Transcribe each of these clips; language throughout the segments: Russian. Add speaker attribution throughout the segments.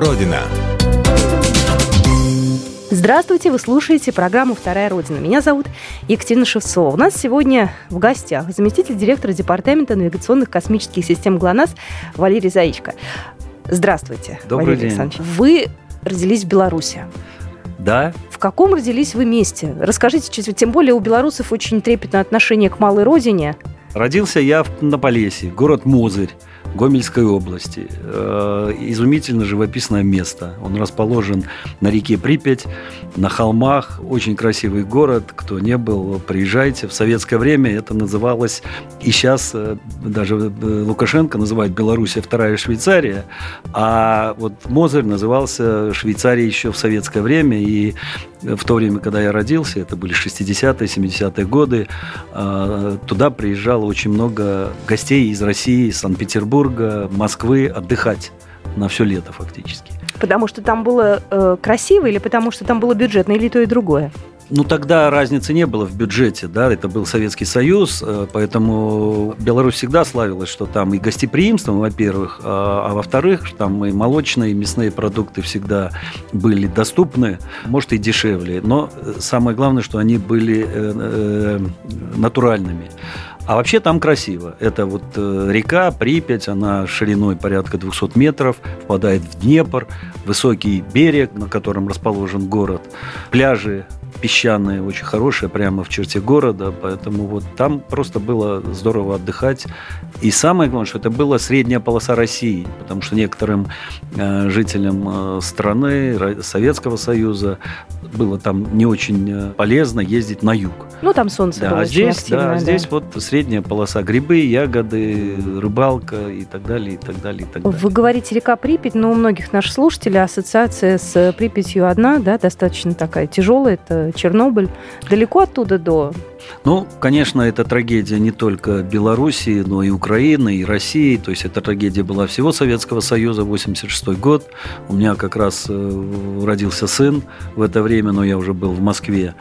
Speaker 1: Родина».
Speaker 2: Здравствуйте, вы слушаете программу «Вторая Родина». Меня зовут Екатерина Шевцова. У нас сегодня в гостях заместитель директора Департамента навигационных космических систем ГЛОНАСС Валерий Заичко. Здравствуйте,
Speaker 3: Добрый
Speaker 2: Валерий
Speaker 3: день.
Speaker 2: Александрович. Вы родились в Беларуси.
Speaker 3: Да,
Speaker 2: В каком родились вы месте? Расскажите, чуть- тем более у белорусов очень трепетное отношение к малой родине.
Speaker 3: родился я в- на Полесье, город Мозырь, Гомельской области. Э, Изумительно живописное место. Он расположен на реке Припять, на холмах. Очень красивый город. Кто не был, приезжайте. В советское время это называлось, и сейчас э, даже э, Лукашенко называет Белоруссия вторая Швейцария, а вот Мозырь назывался Швейцарией еще в советское время. И в то время, когда я родился, это были 60-е, 70-е годы, э, туда приезжало очень много гостей из России, из Санкт-Петербурга, Москвы отдыхать на все лето фактически.
Speaker 2: Потому что там было э, красиво или потому что там было бюджетно, или то и другое?
Speaker 3: Ну, тогда разницы не было в бюджете, да, это был Советский Союз, э, поэтому Беларусь всегда славилась, что там и гостеприимством, во-первых, а, а во-вторых, там и молочные, и мясные продукты всегда были доступны, может, и дешевле, но э, самое главное, что они были э, натуральными. А вообще там красиво. Это вот река Припять, она шириной порядка 200 метров, впадает в Днепр, высокий берег, на котором расположен город, пляжи песчаные, очень хорошие, прямо в черте города, поэтому вот там просто было здорово отдыхать. И самое главное, что это была средняя полоса России, потому что некоторым э, жителям э, страны, Советского Союза было там не очень э, полезно ездить на юг.
Speaker 2: Ну, там солнце
Speaker 3: Да,
Speaker 2: было
Speaker 3: а
Speaker 2: очень
Speaker 3: здесь,
Speaker 2: активное,
Speaker 3: да,
Speaker 2: да.
Speaker 3: здесь вот средняя полоса грибы, ягоды, рыбалка и так далее, и так далее, и так далее.
Speaker 2: Вы говорите река Припять, но у многих наших слушателей ассоциация с Припятью одна, да, достаточно такая тяжелая, это Чернобыль. Далеко оттуда до...
Speaker 3: Ну, конечно, это трагедия не только Белоруссии, но и Украины, и России. То есть эта трагедия была всего Советского Союза, 86 год. У меня как раз э, родился сын в это время, но я уже был в Москве.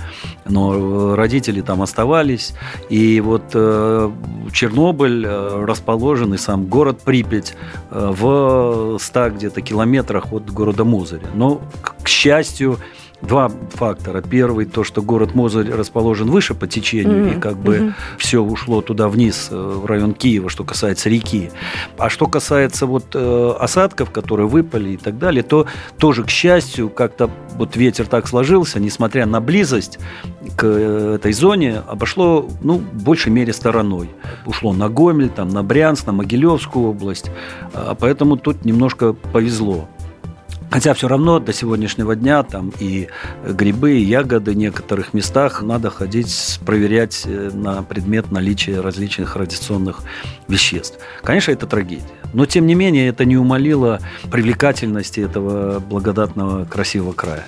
Speaker 3: Но э, родители там оставались. И вот э, Чернобыль расположен, и сам город Припять в 100 где-то километрах от города Мозыря. Но, к счастью, Два фактора. Первый, то, что город Мозырь расположен выше по течению,
Speaker 2: Мгм,
Speaker 3: и как бы
Speaker 2: мгм.
Speaker 3: все ушло туда вниз, э, в район Киева, что касается реки. А что касается вот э, осадков, которые выпали и так далее, то тоже, к счастью, как-то вот ветер так сложился, несмотря на близость к э, этой зоне, обошло, ну, в большей мере стороной. Ушло на Гомель, там, на Брянск, на Могилевскую область. А Поэтому тут немножко повезло. Хотя все равно до сегодняшнего дня там и грибы, и ягоды в некоторых местах надо ходить проверять э, на предмет наличия различных радиационных веществ. Конечно, это трагедия. Но, тем не менее, это не умолило привлекательности этого благодатного, красивого края.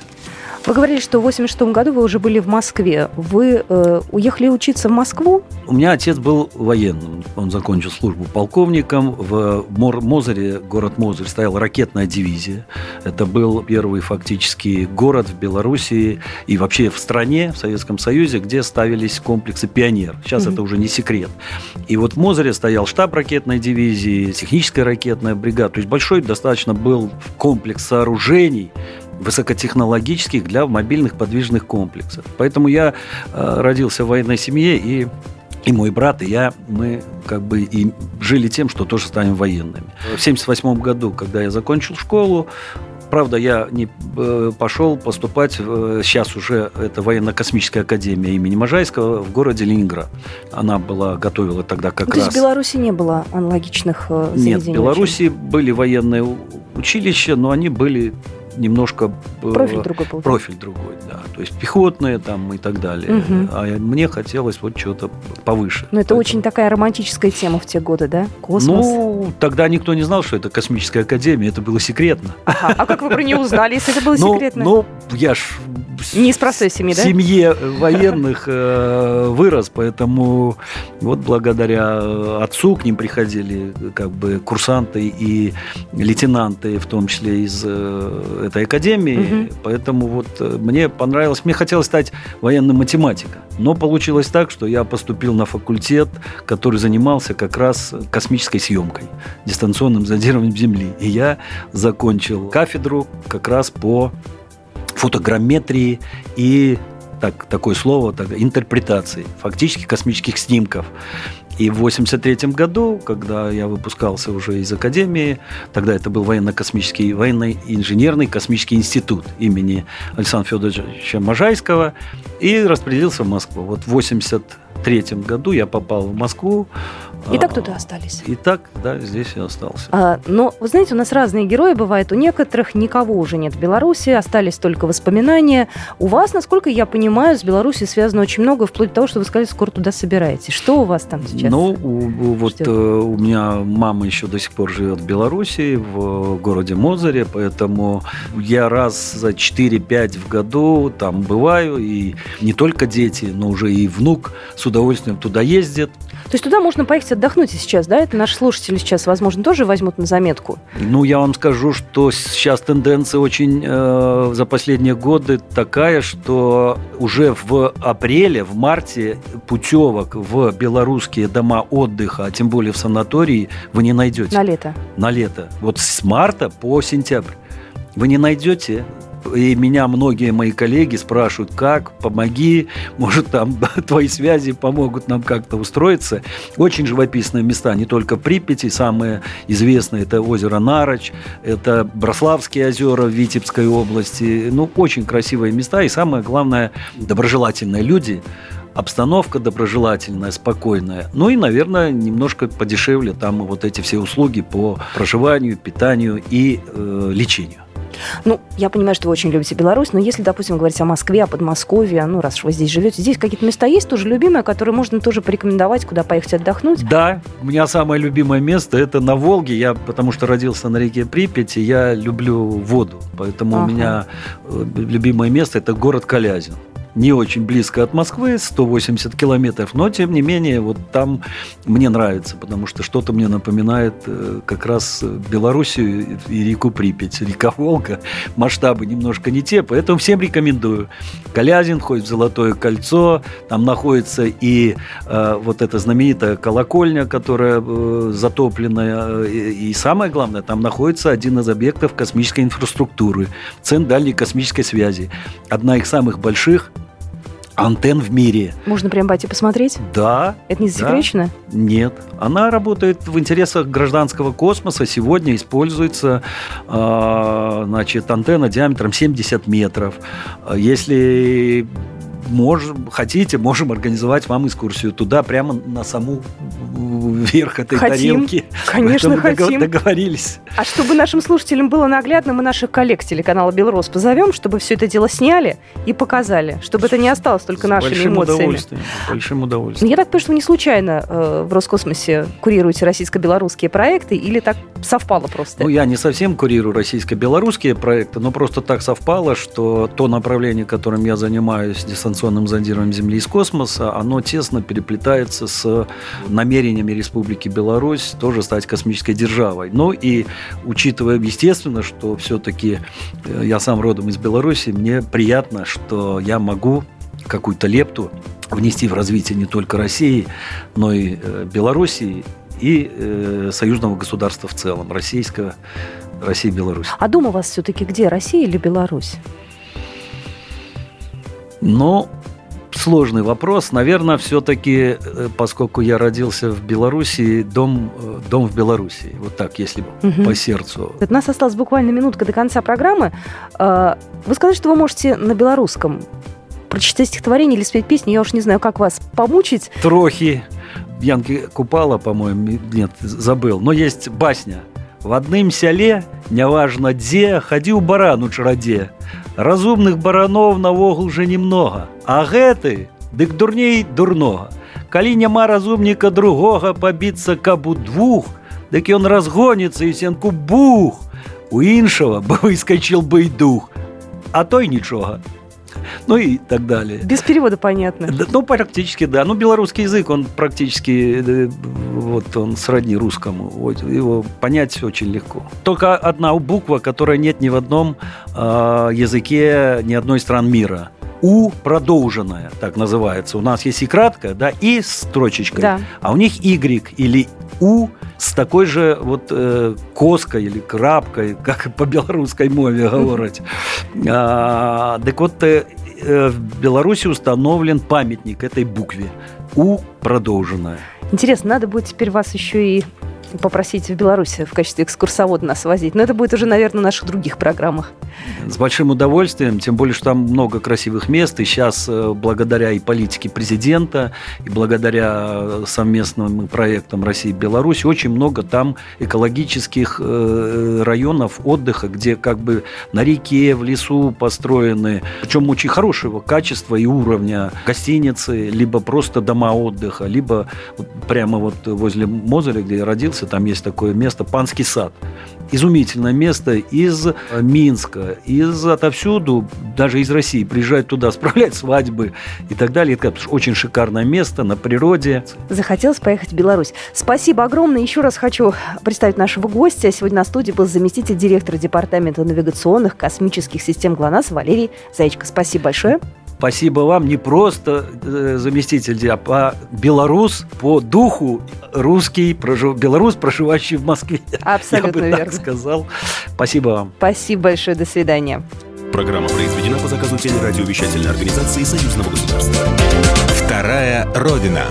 Speaker 2: Вы говорили, что в 86 году вы уже были в Москве. Вы э, уехали учиться в Москву?
Speaker 3: У меня отец был военным. Он закончил службу полковником. В Мор- Мозыре, город Мозырь, стояла ракетная дивизия. Это был первый фактически город в Белоруссии и вообще в стране, в Советском Союзе, где ставились комплексы «Пионер». Сейчас
Speaker 2: Мгм.
Speaker 3: это уже не секрет. И вот в Мозыре стоял штаб ракетной дивизии, техническая ракетная бригада. То есть большой достаточно был комплекс сооружений, высокотехнологических для мобильных подвижных комплексов. Поэтому я э, родился в военной семье, и, и мой брат, и я, мы как бы и жили тем, что тоже станем военными. В 1978 году, когда я закончил школу, Правда, я не э, пошел поступать, в- сейчас уже это военно-космическая академия имени Можайского в городе Ленинград. Она была, готовила тогда как
Speaker 2: Ну, То
Speaker 3: раз...
Speaker 2: есть в Беларуси не было аналогичных э, заведений?
Speaker 3: Нет, в Беларуси были военные училища, но они были немножко... э,
Speaker 2: Профиль другой был.
Speaker 3: Профиль другой, да. То есть пехотные там и так далее.
Speaker 2: Мгм.
Speaker 3: А мне хотелось вот что-то повыше.
Speaker 2: Но это
Speaker 3: Поэтому-
Speaker 2: очень такая романтическая тема в те годы, да? Космос.
Speaker 3: Ну, тогда никто не знал, что это космическая академия, это было секретно.
Speaker 2: Ага, А как вы про нее узнали, если это было
Speaker 3: Ну,
Speaker 2: секретно?
Speaker 3: Ну, я ж
Speaker 2: Не из простой семьи,
Speaker 3: в
Speaker 2: да?
Speaker 3: семье военных э, вырос, поэтому вот благодаря э, отцу к ним приходили э, как бы курсанты и лейтенанты, в том числе из э, этой академии, угу. поэтому вот э, мне понравилось, мне хотелось стать военным математиком, но получилось так, что я поступил на факультет, который занимался как раз космической съемкой, дистанционным зондированием Земли, и я закончил кафедру как раз по фотограмметрии и так, такое слово, так, интерпретации фактически космических снимков. И в 1983 году, когда я выпускался уже из академии, тогда это был военно-космический, военно-инженерный космический институт имени Александра Федоровича Можайского, и распределился в Москву. Вот в 1983 году я попал в Москву,
Speaker 2: и так туда остались.
Speaker 3: И так, да, здесь и остался.
Speaker 2: А, но, вы знаете, у нас разные герои бывают. У некоторых никого уже нет в Беларуси, остались только воспоминания. У вас, насколько я понимаю, с Беларусью связано очень много, вплоть до того, что вы сказали, скоро туда собираетесь. Что у вас там сейчас?
Speaker 3: Ну, у, вот э, у меня мама еще до сих пор живет в Беларуси, в городе Мозыре, поэтому я раз за 4-5 в году там бываю, и не только дети, но уже и внук с удовольствием туда ездит.
Speaker 2: То есть туда можно поехать отдохнуть сейчас, да? Это наши слушатели сейчас, возможно, тоже возьмут на заметку.
Speaker 3: Ну, я вам скажу, что сейчас тенденция очень э, за последние годы такая, что уже в апреле, в марте путевок в белорусские дома отдыха, а тем более в санатории, вы не найдете.
Speaker 2: На лето.
Speaker 3: На лето. Вот с марта по сентябрь. Вы не найдете и меня многие мои коллеги спрашивают, как, помоги, может, там твои связи помогут нам как-то устроиться. Очень живописные места, не только Припяти, самые известные – это озеро Нароч, это Брославские озера в Витебской области. Ну, очень красивые места, и самое главное – доброжелательные люди, обстановка доброжелательная, спокойная. Ну и, наверное, немножко подешевле там вот эти все услуги по проживанию, питанию и э, лечению.
Speaker 2: Ну, я понимаю, что вы очень любите Беларусь, но если, допустим, говорить о Москве, о Подмосковье, ну, раз уж вы здесь живете, здесь какие-то места есть тоже любимые, которые можно тоже порекомендовать, куда поехать отдохнуть?
Speaker 3: Да, у меня самое любимое место – это на Волге. Я, потому что родился на реке Припяти, я люблю воду. Поэтому ага. у меня э, любимое место – это город Калязин не очень близко от Москвы, 180 километров, но тем не менее вот там мне нравится, потому что что-то мне напоминает э, как раз Белоруссию и реку Припять. Река Волга, масштабы немножко не те, поэтому всем рекомендую. Калязин, ходит в Золотое кольцо, там находится и э, вот эта знаменитая колокольня, которая э, затопленная, и, и самое главное, там находится один из объектов космической инфраструктуры, Центр дальней космической связи. Одна из самых больших антенн в мире.
Speaker 2: Можно прям пойти посмотреть?
Speaker 3: Да.
Speaker 2: Это не засекречено?
Speaker 3: Да. Нет. Она работает в интересах гражданского космоса. Сегодня используется э, значит, антенна диаметром 70 метров. Если можем, хотите, можем организовать вам экскурсию туда, прямо на саму верх этой
Speaker 2: хотим.
Speaker 3: тарелки.
Speaker 2: Конечно, хотим.
Speaker 3: Договорились.
Speaker 2: А чтобы нашим слушателям было наглядно, мы наших коллег телеканала «Белрос» позовем, чтобы все это дело сняли и показали, чтобы это не осталось только
Speaker 3: С
Speaker 2: нашими
Speaker 3: большим
Speaker 2: эмоциями.
Speaker 3: Удовольствием, большим удовольствием.
Speaker 2: Я так понимаю, что вы не случайно э, в Роскосмосе курируете российско-белорусские проекты или так совпало просто?
Speaker 3: Ну, я не совсем курирую российско-белорусские проекты, но просто так совпало, что то направление, которым я занимаюсь, дистанционным зондированием Земли из космоса, оно тесно переплетается с намерениями Республики Беларусь тоже стать космической державой. Ну и учитывая, естественно, что все-таки э, я сам родом из Беларуси, мне приятно, что я могу какую-то лепту внести в развитие не только России, но и э, Белоруссии и э, союзного государства в целом, российского, России и Беларусь.
Speaker 2: А дом у вас все-таки где, Россия или Беларусь?
Speaker 3: Ну, сложный вопрос. Наверное, все-таки, э, поскольку я родился в Беларуси, дом, э, дом в Беларуси. Вот так, если угу. по сердцу.
Speaker 2: У нас осталась буквально минутка до конца программы. А, вы сказали, что вы можете на белорусском прочитать стихотворение или спеть песню. Я уж не знаю, как вас помучить.
Speaker 3: Трохи. Янки Купала, по-моему, нет, забыл. Но есть басня. В одном селе, неважно где, ходил баран у чарадзе. Разумных баранов навогул уже немного. А гэты, дык дурней дурного. Калі няма разумніка другога пабіцца каб у двух, дык ён разгонится і сенку бух. У іншага бы выскочил бы дух, а той нічога. Ну и так далее.
Speaker 2: Без перевода понятно.
Speaker 3: Ну, практически, да. Ну, белорусский язык, он практически, э, вот он сродни русскому. Вот, его понять очень легко. Только одна буква, которая нет ни в одном э, языке ни одной стран мира. У продолженная, так называется. У нас есть и краткая, да, и с строчечкой. Да. А у них Y или У с такой же вот э, коской или крапкой, как по белорусской мове говорить. А, так вот, э, в Беларуси установлен памятник этой букве. У продолженная.
Speaker 2: Интересно, надо будет теперь вас еще и попросить в Беларуси в качестве экскурсовода нас возить. Но это будет уже, наверное, в наших других программах.
Speaker 3: С большим удовольствием, тем более, что там много красивых мест. И сейчас, э, благодаря и политике президента, и благодаря совместным проектам России и Беларуси, очень много там экологических э, районов отдыха, где как бы на реке, в лесу построены, причем очень хорошего качества и уровня гостиницы, либо просто дома отдыха, либо прямо вот возле Мозеля, где я родился, Одессы, там есть такое место Панский сад. Изумительное место из Минска, из отовсюду, даже из России приезжают туда справлять свадьбы и так далее. Это очень шикарное место на природе.
Speaker 2: Захотелось поехать в Беларусь. Спасибо огромное. Еще раз хочу представить нашего гостя. Сегодня на студии был заместитель директора Департамента навигационных космических систем ГЛОНАСС Валерий Заячко. Спасибо большое.
Speaker 3: Спасибо вам не просто э, заместитель, а белорус по духу русский, прожив, белорус, проживающий в Москве.
Speaker 2: Абсолютно Я бы
Speaker 3: верно. так сказал. Спасибо вам.
Speaker 2: Спасибо большое. До свидания.
Speaker 1: Программа произведена по заказу телерадиовещательной организации Союзного государства. Вторая Родина.